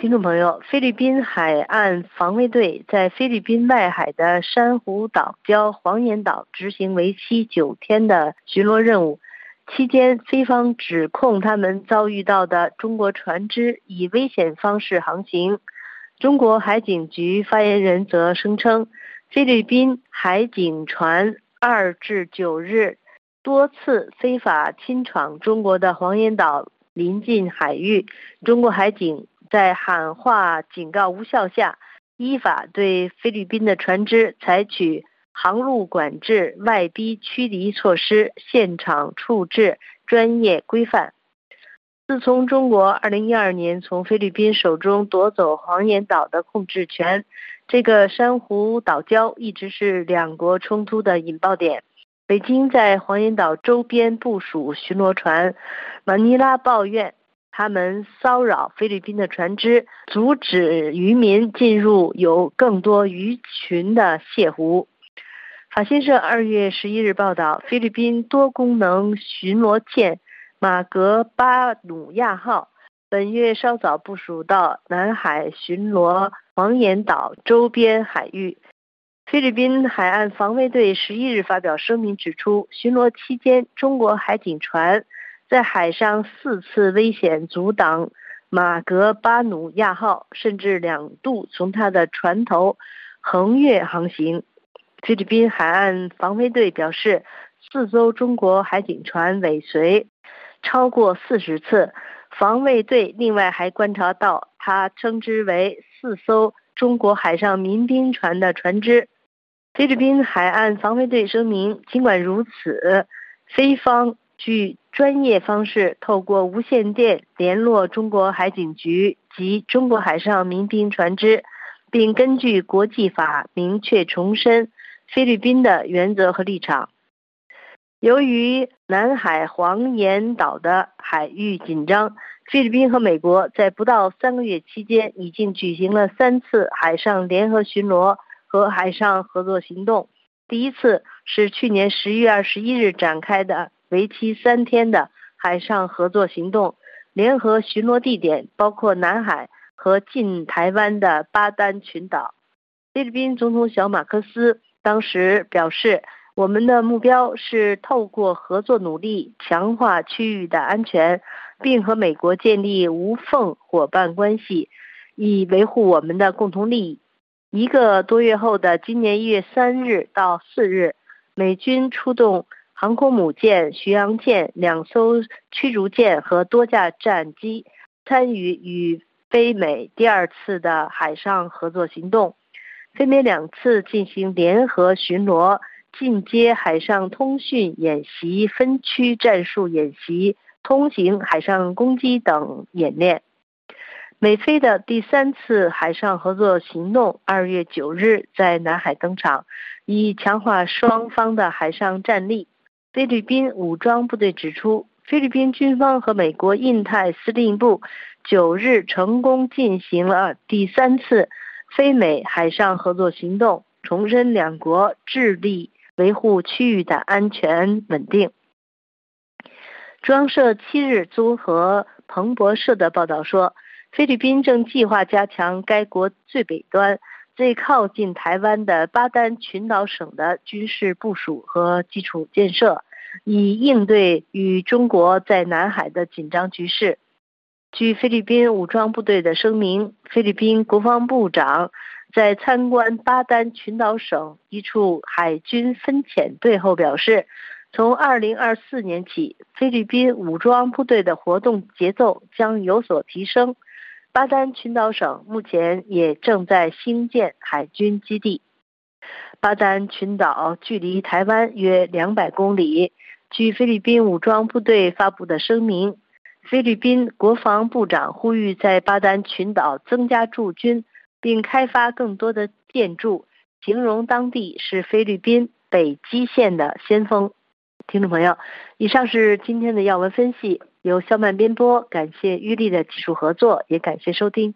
听众朋友，菲律宾海岸防卫队在菲律宾外海的珊瑚岛礁黄岩岛执行为期九天的巡逻任务。期间，菲方指控他们遭遇到的中国船只以危险方式航行。中国海警局发言人则声称，菲律宾海警船二至九日多次非法侵闯中国的黄岩岛临近海域，中国海警。在喊话警告无效下，依法对菲律宾的船只采取航路管制、外逼驱离措施，现场处置专业规范。自从中国2012年从菲律宾手中夺走黄岩岛的控制权，这个珊瑚岛礁一直是两国冲突的引爆点。北京在黄岩岛周边部署巡逻船，马尼拉抱怨。他们骚扰菲律宾的船只，阻止渔民进入有更多鱼群的泻湖。法新社二月十一日报道，菲律宾多功能巡逻舰“马格巴努亚号”本月稍早部署到南海巡逻黄岩岛周边海域。菲律宾海岸防卫队十一日发表声明指出，巡逻期间，中国海警船。在海上四次危险阻挡马格巴努亚号，甚至两度从它的船头横越航行。菲律宾海岸防卫队表示，四艘中国海警船尾随超过四十次。防卫队另外还观察到，他称之为四艘中国海上民兵船的船只。菲律宾海岸防卫队声明，尽管如此，菲方。据专业方式透过无线电联络中国海警局及中国海上民兵船只，并根据国际法明确重申菲律宾的原则和立场。由于南海黄岩岛的海域紧张，菲律宾和美国在不到三个月期间已经举行了三次海上联合巡逻和海上合作行动。第一次是去年十一月二十一日展开的。为期三天的海上合作行动，联合巡逻地点包括南海和近台湾的巴丹群岛。菲律宾总统小马克思当时表示：“我们的目标是透过合作努力强化区域的安全，并和美国建立无缝伙伴关系，以维护我们的共同利益。”一个多月后的今年一月三日到四日，美军出动。航空母舰、巡洋舰、两艘驱逐舰和多架战机参与与非美第二次的海上合作行动，非美两次进行联合巡逻、进阶海上通讯演习、分区战术演习、通行海上攻击等演练。美菲的第三次海上合作行动二月九日在南海登场，以强化双方的海上战力。菲律宾武装部队指出，菲律宾军方和美国印太司令部九日成功进行了第三次非美海上合作行动，重申两国致力维护区域的安全稳定。中央社七日综合彭博社的报道说，菲律宾正计划加强该国最北端、最靠近台湾的巴丹群岛省的军事部署和基础建设。以应对与中国在南海的紧张局势。据菲律宾武装部队的声明，菲律宾国防部长在参观巴丹群岛省一处海军分遣队后表示，从2024年起，菲律宾武装部队的活动节奏将有所提升。巴丹群岛省目前也正在兴建海军基地。巴丹群岛距离台湾约两百公里。据菲律宾武装部队发布的声明，菲律宾国防部长呼吁在巴丹群岛增加驻军，并开发更多的建筑，形容当地是菲律宾北基线的先锋。听众朋友，以上是今天的要闻分析，由肖曼编播，感谢玉丽的技术合作，也感谢收听。